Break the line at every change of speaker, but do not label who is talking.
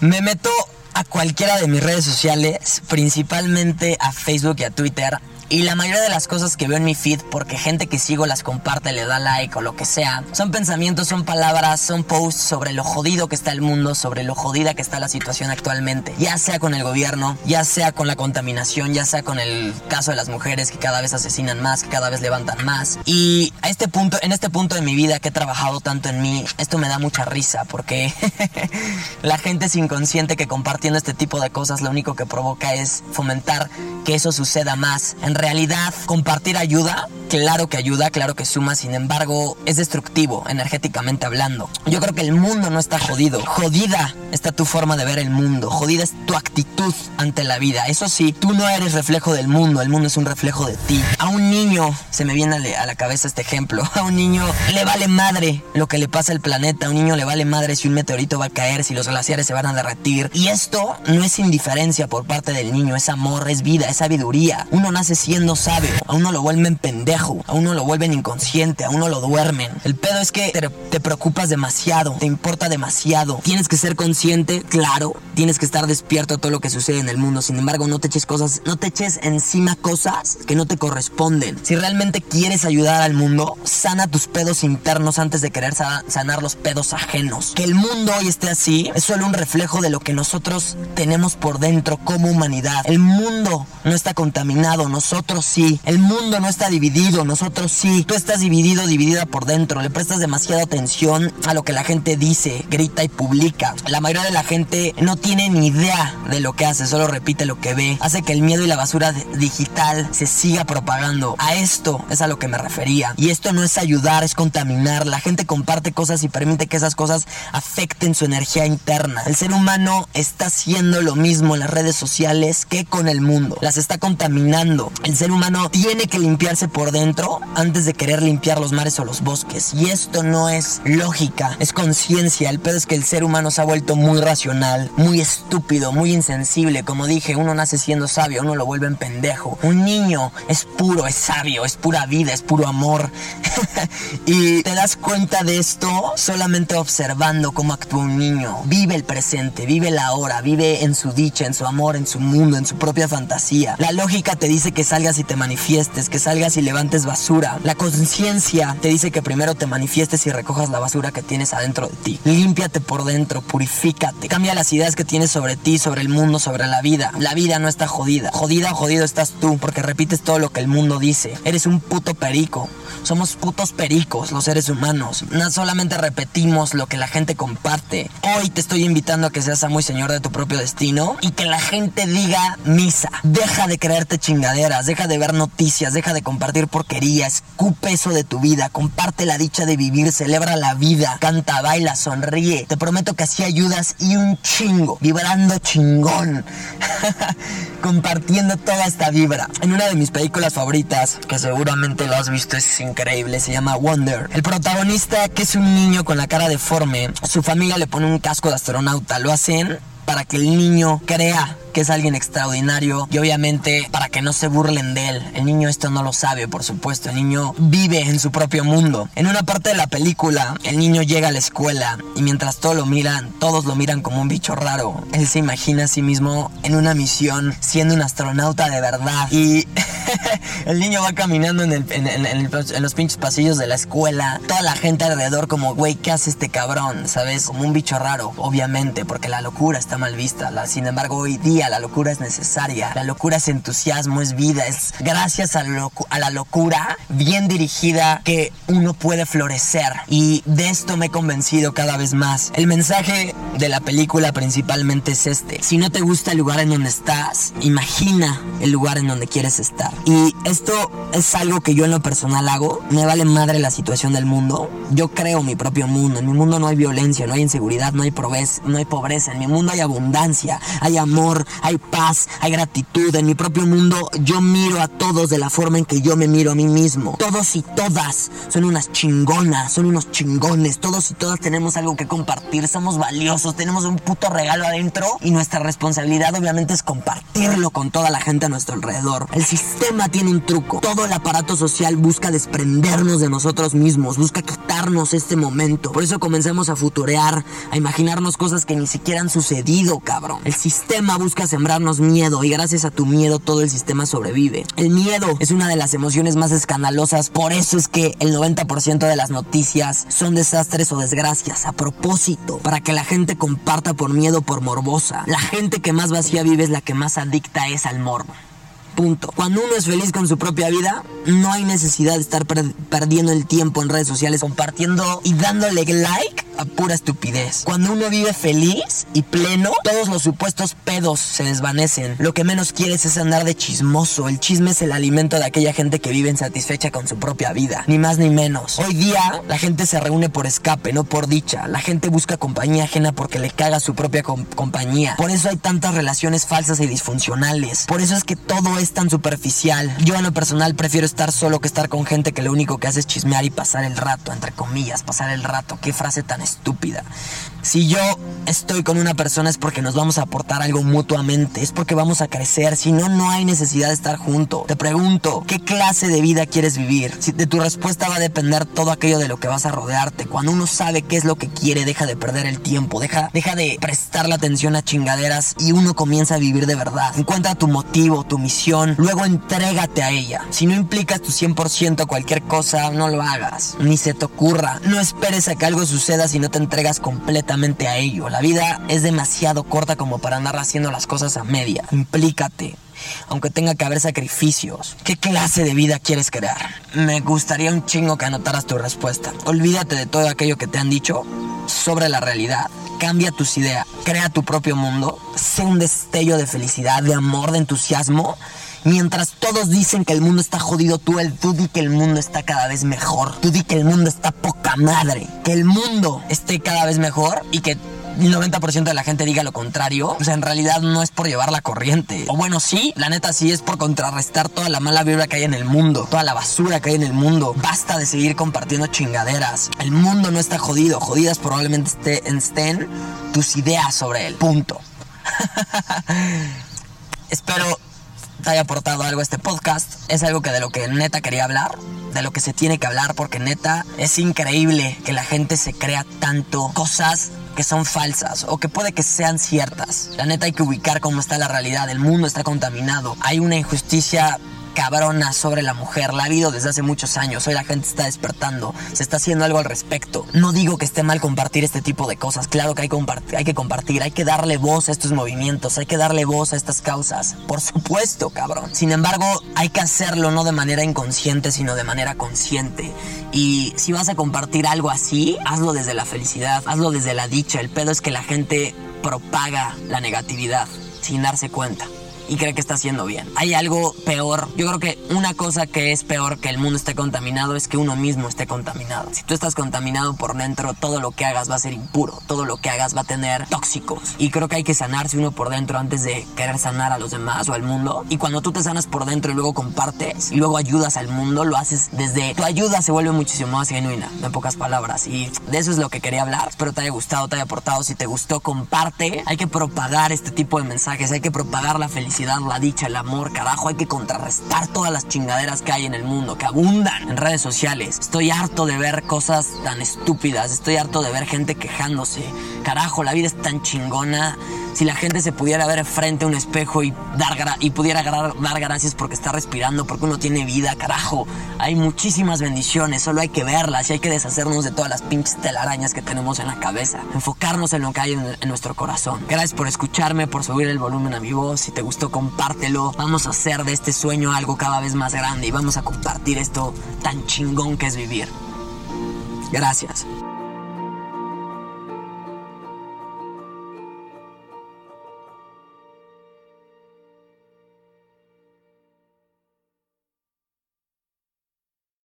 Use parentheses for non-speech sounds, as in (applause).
Me meto a cualquiera de mis redes sociales, principalmente a Facebook y a Twitter, y la mayoría de las cosas que veo en mi feed, porque gente que sigo las comparte, le da like o lo que sea, son pensamientos, son palabras, son posts sobre lo jodido que está el mundo, sobre lo jodida que está la situación actualmente. Ya sea con el gobierno, ya sea con la contaminación, ya sea con el caso de las mujeres que cada vez asesinan más, que cada vez levantan más. Y a este punto, en este punto de mi vida que he trabajado tanto en mí, esto me da mucha risa porque (laughs) la gente es inconsciente que compartiendo este tipo de cosas lo único que provoca es fomentar que eso suceda más. En realidad, compartir ayuda, claro que ayuda, claro que suma, sin embargo, es destructivo, energéticamente hablando. Yo creo que el mundo no está jodido. Jodida está tu forma de ver el mundo. Jodida es tu actitud ante la vida. Eso sí, tú no eres reflejo del mundo, el mundo es un reflejo de ti. A un niño, se me viene a la cabeza este ejemplo, (laughs) a un niño le vale madre lo que le pasa al planeta, a un niño le vale madre si un meteorito va a caer, si los glaciares se van a derretir. Y esto no es indiferencia por parte del niño, es amor, es vida, es sabiduría. Uno nace siendo sabio, a uno lo vuelven pendejo, a uno lo vuelven inconsciente, a uno lo duermen. El pedo es que te, te preocupas demasiado, te importa demasiado. Tienes que ser consciente, claro, tienes que estar despierto a todo lo que sucede en el mundo. Sin embargo, no te eches cosas, no te eches encima cosas que no te corresponden. Si realmente quieres ayudar al mundo, sana tus pedos internos antes de querer sanar los pedos ajenos. Que el mundo hoy esté así es solo un reflejo de lo que nosotros tenemos por dentro como humanidad. El mundo no está contaminado, nosotros sí. El mundo no está dividido, nosotros sí. Tú estás dividido, dividida por dentro. Le prestas demasiada atención a lo que la gente dice, grita y publica. La mayoría de la gente no tiene ni idea de lo que hace, solo repite lo que ve. Hace que el miedo y la basura digital se siga propagando. A esto es a lo que me refería. Y esto no es ayudar, es contaminar. La gente comparte cosas y permite que esas cosas afecten su energía interna. El ser humano está haciendo lo mismo en las redes sociales que con el mundo. Las está contaminando. El ser humano tiene que limpiarse por dentro antes de querer limpiar los mares o los bosques. Y esto no es lógica, es conciencia. El pedo es que el ser humano se ha vuelto muy racional, muy estúpido, muy insensible. Como dije, uno nace siendo sabio, uno lo vuelve en pendejo. Un niño es puro, es sabio, es pura vida, es puro amor. (laughs) y te das cuenta de esto solamente observando cómo actúa un niño. Vive el presente, vive la hora, vive en su dicha, en su amor, en su mundo, en su propia fantasía. La lógica te dice que salgas y te manifiestes, que salgas y levantes basura. La conciencia te dice que primero te manifiestes y recojas la basura que tienes adentro de ti. Límpiate por dentro, purifícate. Cambia las ideas que tienes sobre ti, sobre el mundo, sobre la vida. La vida no está jodida. Jodida o jodido estás tú, porque repites todo lo que el mundo dice. Eres un puto perico. Somos putos pericos los seres humanos. No solamente repetimos lo que la gente comparte. Hoy te estoy invitando a que seas amo y señor de tu propio destino y que la gente diga misa. Deja de creerte chingaderas, deja de ver noticias, deja de compartir porquería, escupe eso de tu vida, comparte la dicha de vivir, celebra la vida, canta, baila, sonríe. Te prometo que así ayudas y un chingo, vibrando chingón, (laughs) compartiendo toda esta vibra. En una de mis películas favoritas, que seguramente lo has visto, es increíble, se llama Wonder. El protagonista, que es un niño con la cara deforme, su familia le pone un casco de astronauta, lo hacen para que el niño crea que es alguien extraordinario y obviamente para que no se burlen de él. El niño esto no lo sabe, por supuesto. El niño vive en su propio mundo. En una parte de la película, el niño llega a la escuela y mientras todos lo miran, todos lo miran como un bicho raro. Él se imagina a sí mismo en una misión siendo un astronauta de verdad y (laughs) (laughs) el niño va caminando en, los pinches pasillos de la escuela. Toda la gente alrededor como, güey, ¿qué hace este cabrón? ¿Sabes? Como un bicho raro, obviamente, porque la locura está mal vista. Sin embargo, hoy día la locura es necesaria. La locura es entusiasmo, es vida. Es gracias a, a la locura bien dirigida que uno puede florecer. Y de esto me he convencido cada vez más. El mensaje de la película principalmente es este. Si no te gusta el lugar en donde estás, imagina el lugar en donde quieres estar. Y esto es algo que yo en lo personal hago. Me vale madre la situación del mundo. Yo creo mi propio mundo. En mi mundo no hay violencia, no hay inseguridad, no hay pobreza, no hay pobreza. En mi mundo hay abundancia, hay amor, hay paz, hay gratitud. En mi propio mundo yo miro a todos de la forma en que yo me miro a mí mismo. Todos y todas son unas chingonas, son unos chingones. Todos y todas tenemos algo que compartir, somos valiosos, tenemos un puto regalo adentro y nuestra responsabilidad obviamente es compartirlo con toda la gente a nuestro alrededor. El sistema tiene un truco. Todo el aparato social busca desprendernos de nosotros mismos, busca quitarnos este momento. Por eso comenzamos a futurear, a imaginarnos cosas que ni siquiera han sucedido, cabrón. El sistema busca sembrarnos miedo y gracias a tu miedo todo el sistema sobrevive. El miedo es una de las emociones más escandalosas, por eso es que el 90% de las noticias son desastres o desgracias a propósito, para que la gente comparta por miedo, por morbosa. La gente que más vacía vive es la que más adicta es al morbo. Cuando uno es feliz con su propia vida, no hay necesidad de estar perdiendo el tiempo en redes sociales compartiendo y dándole like a pura estupidez. Cuando uno vive feliz y pleno, todos los supuestos pedos se desvanecen. Lo que menos quieres es andar de chismoso. El chisme es el alimento de aquella gente que vive insatisfecha con su propia vida. Ni más ni menos. Hoy día la gente se reúne por escape, no por dicha. La gente busca compañía ajena porque le caga su propia compañía. Por eso hay tantas relaciones falsas y disfuncionales. Por eso es que todo es tan superficial. Yo en lo personal prefiero estar solo que estar con gente que lo único que hace es chismear y pasar el rato, entre comillas, pasar el rato. Qué frase tan estúpida. Si yo estoy con una persona es porque nos vamos a aportar algo mutuamente, es porque vamos a crecer, si no, no hay necesidad de estar juntos. Te pregunto, ¿qué clase de vida quieres vivir? Si de tu respuesta va a depender todo aquello de lo que vas a rodearte. Cuando uno sabe qué es lo que quiere, deja de perder el tiempo, deja, deja de prestar la atención a chingaderas y uno comienza a vivir de verdad. Encuentra tu motivo, tu misión, luego entrégate a ella. Si no implicas tu 100% a cualquier cosa, no lo hagas, ni se te ocurra. No esperes a que algo suceda si no te entregas completamente a ello. La vida es demasiado corta como para andar haciendo las cosas a media. Implícate. Aunque tenga que haber sacrificios. ¿Qué clase de vida quieres crear? Me gustaría un chingo que anotaras tu respuesta. Olvídate de todo aquello que te han dicho sobre la realidad. Cambia tus ideas. Crea tu propio mundo. Sé un destello de felicidad, de amor, de entusiasmo Mientras todos dicen que el mundo está jodido, tú, el, tú di que el mundo está cada vez mejor. Tú di que el mundo está poca madre. Que el mundo esté cada vez mejor y que el 90% de la gente diga lo contrario, sea, en realidad no es por llevar la corriente. O bueno, sí, la neta sí es por contrarrestar toda la mala vibra que hay en el mundo, toda la basura que hay en el mundo. Basta de seguir compartiendo chingaderas. El mundo no está jodido, jodidas probablemente estén tus ideas sobre él. Punto. (laughs) Espero haya aportado algo a este podcast. Es algo que de lo que neta quería hablar, de lo que se tiene que hablar, porque neta es increíble que la gente se crea tanto cosas que son falsas o que puede que sean ciertas. La neta hay que ubicar cómo está la realidad. El mundo está contaminado. Hay una injusticia cabrona sobre la mujer. La ha habido desde hace muchos años. Hoy la gente está despertando. Se está haciendo algo al respecto. No digo que esté mal compartir este tipo de cosas. Claro que hay, que compartir. Hay que darle voz a estos movimientos. Hay que darle voz a estas causas. Por supuesto, cabrón. Sin embargo, hay que hacerlo no de manera inconsciente, sino de manera consciente. Y si vas a compartir algo así, hazlo desde la felicidad. Hazlo desde la dicha. El pedo es que la gente propaga la negatividad sin darse cuenta y cree que está haciendo bien. Hay algo peor. Yo creo que una cosa que es peor que el mundo esté contaminado es que uno mismo esté contaminado. Si tú estás contaminado por dentro, todo lo que hagas va a ser impuro. Todo lo que hagas va a tener tóxicos. Y creo que hay que sanarse uno por dentro antes de querer sanar a los demás o al mundo. Y cuando tú te sanas por dentro y luego compartes y luego ayudas al mundo, lo haces desde tu ayuda se vuelve muchísimo más genuina, en pocas palabras. Y de eso es lo que quería hablar. Espero te haya gustado, te haya aportado. Si te gustó, comparte. Hay que propagar este tipo de mensajes. Hay que propagar la la dicha, el amor, carajo, hay que contrarrestar todas las chingaderas que hay en el mundo, que abundan en redes sociales. Estoy harto de ver cosas tan estúpidas, estoy harto de ver gente quejándose. Carajo, la vida es tan chingona si la gente se pudiera ver frente a un espejo y, dar y pudiera dar gracias porque está respirando, porque uno tiene vida, carajo. Hay muchísimas bendiciones, solo hay que verlas y hay que deshacernos de todas las pinches telarañas que tenemos en la cabeza. Enfocarnos en lo que hay en, en nuestro corazón. Gracias por escucharme, por subir el volumen a mi voz. Si te gustó, compártelo. Vamos a hacer de este sueño algo cada vez más grande y vamos a compartir esto tan chingón que es vivir. Gracias.